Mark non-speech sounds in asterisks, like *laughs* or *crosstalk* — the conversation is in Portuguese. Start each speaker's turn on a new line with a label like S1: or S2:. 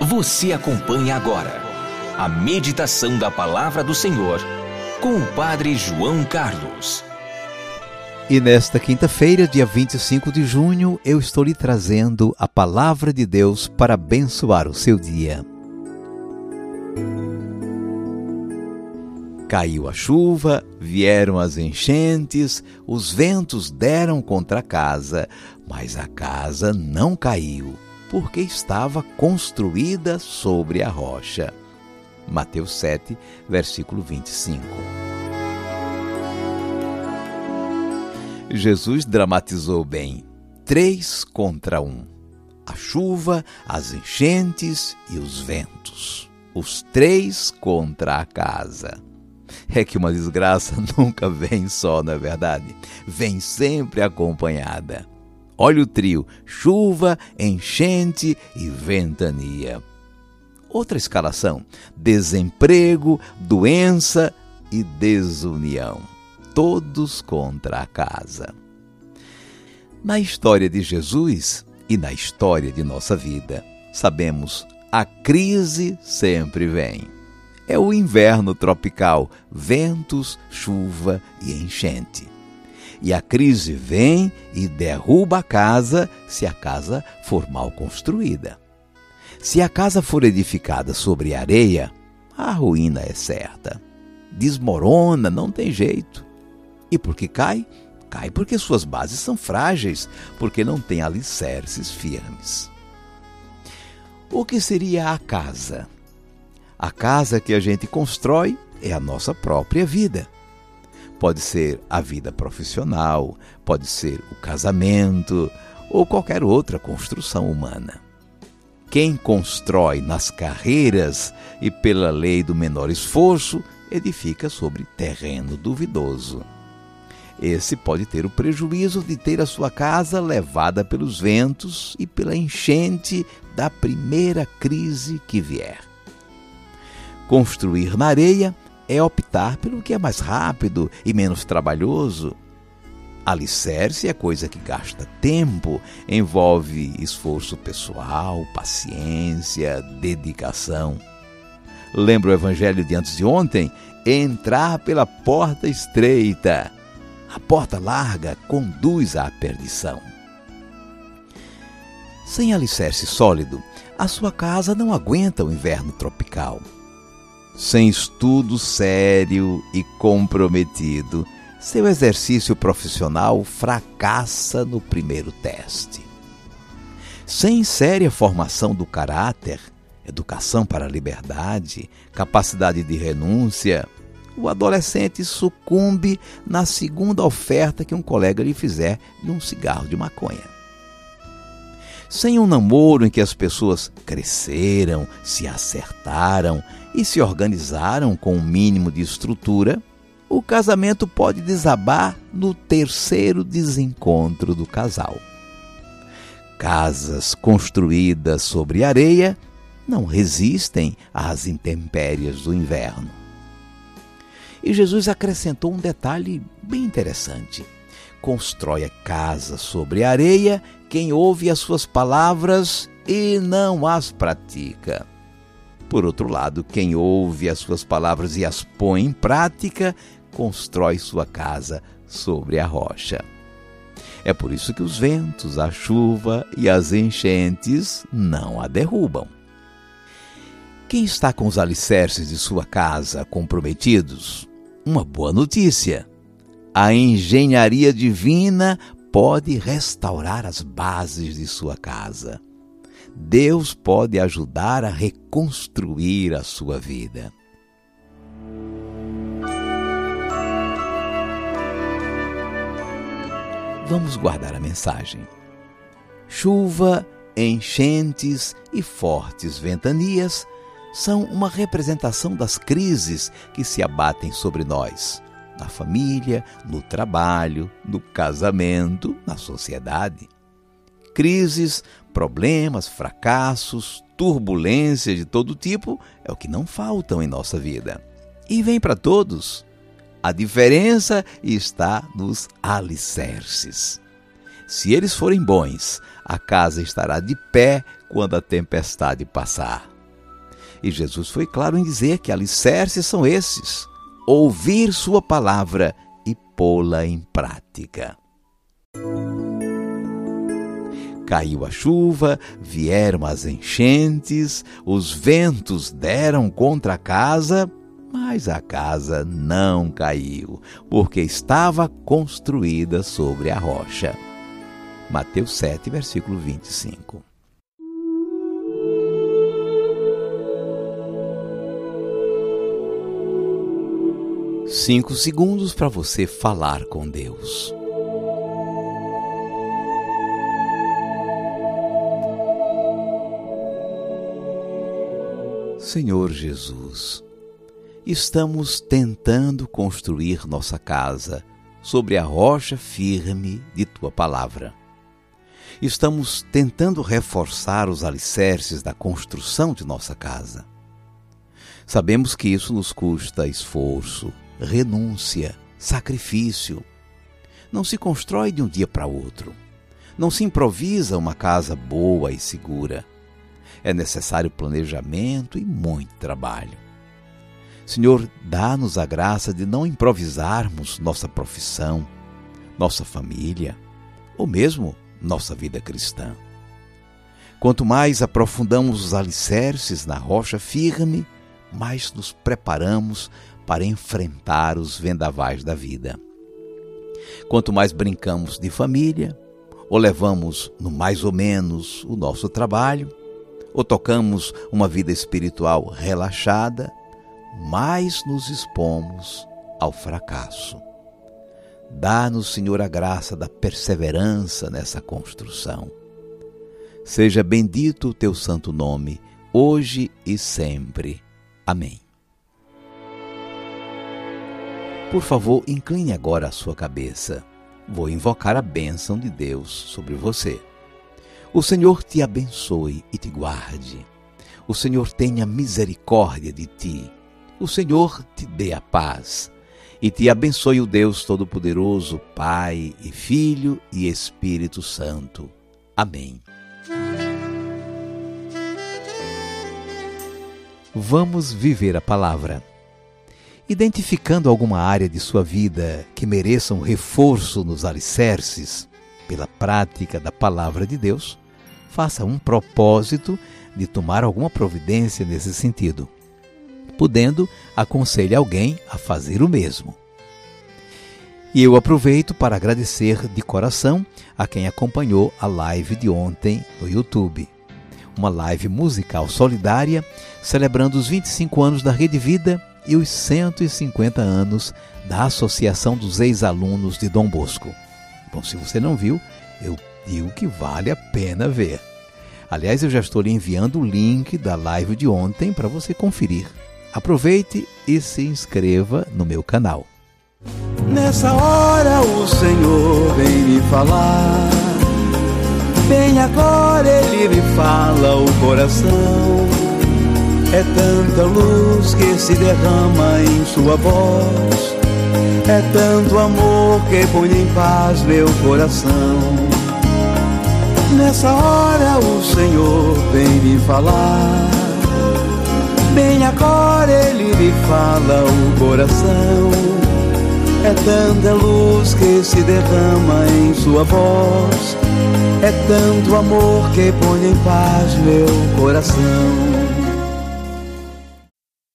S1: Você acompanha agora a meditação da Palavra do Senhor com o Padre João Carlos.
S2: E nesta quinta-feira, dia 25 de junho, eu estou lhe trazendo a palavra de Deus para abençoar o seu dia. Caiu a chuva, vieram as enchentes, os ventos deram contra a casa, mas a casa não caiu, porque estava construída sobre a rocha. Mateus 7, versículo 25. Jesus dramatizou bem. Três contra um. A chuva, as enchentes e os ventos. Os três contra a casa. É que uma desgraça *laughs* nunca vem só, não é verdade? Vem sempre acompanhada. Olha o trio: chuva, enchente e ventania. Outra escalação: desemprego, doença e desunião todos contra a casa. Na história de Jesus e na história de nossa vida, sabemos a crise sempre vem. É o inverno tropical, ventos, chuva e enchente. E a crise vem e derruba a casa se a casa for mal construída. Se a casa for edificada sobre areia, a ruína é certa. Desmorona, não tem jeito. E por que cai? Cai porque suas bases são frágeis, porque não tem alicerces firmes. O que seria a casa? A casa que a gente constrói é a nossa própria vida. Pode ser a vida profissional, pode ser o casamento ou qualquer outra construção humana. Quem constrói nas carreiras e pela lei do menor esforço edifica sobre terreno duvidoso. Esse pode ter o prejuízo de ter a sua casa levada pelos ventos e pela enchente da primeira crise que vier. Construir na areia é optar pelo que é mais rápido e menos trabalhoso. Alicerce é coisa que gasta tempo, envolve esforço pessoal, paciência, dedicação. Lembra o evangelho de antes de ontem? Entrar pela porta estreita. A porta larga conduz à perdição. Sem alicerce sólido, a sua casa não aguenta o inverno tropical. Sem estudo sério e comprometido, seu exercício profissional fracassa no primeiro teste. Sem séria formação do caráter, educação para a liberdade, capacidade de renúncia, o adolescente sucumbe na segunda oferta que um colega lhe fizer de um cigarro de maconha. Sem um namoro em que as pessoas cresceram, se acertaram e se organizaram com um mínimo de estrutura, o casamento pode desabar no terceiro desencontro do casal. Casas construídas sobre areia não resistem às intempéries do inverno. E Jesus acrescentou um detalhe bem interessante. Constrói a casa sobre a areia quem ouve as suas palavras e não as pratica. Por outro lado, quem ouve as suas palavras e as põe em prática, constrói sua casa sobre a rocha. É por isso que os ventos, a chuva e as enchentes não a derrubam. Quem está com os alicerces de sua casa comprometidos? Uma boa notícia. A engenharia divina pode restaurar as bases de sua casa. Deus pode ajudar a reconstruir a sua vida. Vamos guardar a mensagem. Chuva, enchentes e fortes ventanias são uma representação das crises que se abatem sobre nós, na família, no trabalho, no casamento, na sociedade. Crises, problemas, fracassos, turbulências de todo tipo é o que não faltam em nossa vida. E vem para todos. A diferença está nos alicerces. Se eles forem bons, a casa estará de pé quando a tempestade passar. E Jesus foi claro em dizer que alicerces são esses: ouvir Sua palavra e pô-la em prática. Caiu a chuva, vieram as enchentes, os ventos deram contra a casa mas a casa não caiu, porque estava construída sobre a rocha. Mateus 7, versículo 25. Cinco segundos para você falar com Deus. Senhor Jesus, estamos tentando construir nossa casa sobre a rocha firme de tua palavra. Estamos tentando reforçar os alicerces da construção de nossa casa. Sabemos que isso nos custa esforço, renúncia, sacrifício. Não se constrói de um dia para outro. Não se improvisa uma casa boa e segura. É necessário planejamento e muito trabalho. Senhor, dá-nos a graça de não improvisarmos nossa profissão, nossa família ou mesmo nossa vida cristã. Quanto mais aprofundamos os alicerces na rocha firme, mais nos preparamos para enfrentar os vendavais da vida. Quanto mais brincamos de família, ou levamos no mais ou menos o nosso trabalho, ou tocamos uma vida espiritual relaxada, mais nos expomos ao fracasso. Dá-nos, Senhor, a graça da perseverança nessa construção. Seja bendito o teu santo nome, hoje e sempre. Amém. Por favor, incline agora a sua cabeça. Vou invocar a bênção de Deus sobre você. O Senhor te abençoe e te guarde. O Senhor tenha misericórdia de ti o Senhor te dê a paz e te abençoe o Deus Todo-Poderoso, Pai e Filho e Espírito Santo. Amém. Vamos viver a palavra. Identificando alguma área de sua vida que mereça um reforço nos alicerces pela prática da palavra de Deus, faça um propósito de tomar alguma providência nesse sentido podendo, aconselhe alguém a fazer o mesmo. E eu aproveito para agradecer de coração a quem acompanhou a live de ontem no YouTube. Uma live musical solidária celebrando os 25 anos da Rede Vida e os 150 anos da Associação dos Ex-Alunos de Dom Bosco. Bom, se você não viu, eu digo que vale a pena ver. Aliás, eu já estou lhe enviando o link da live de ontem para você conferir. Aproveite e se inscreva no meu canal.
S3: Nessa hora o Senhor vem me falar. Bem agora ele me fala o coração. É tanta luz que se derrama em sua voz. É tanto amor que põe em paz meu coração. Nessa hora o Senhor vem me falar. Bem agora ele me fala o coração. É tanta luz que se derrama em sua voz. É tanto amor que põe em paz meu coração.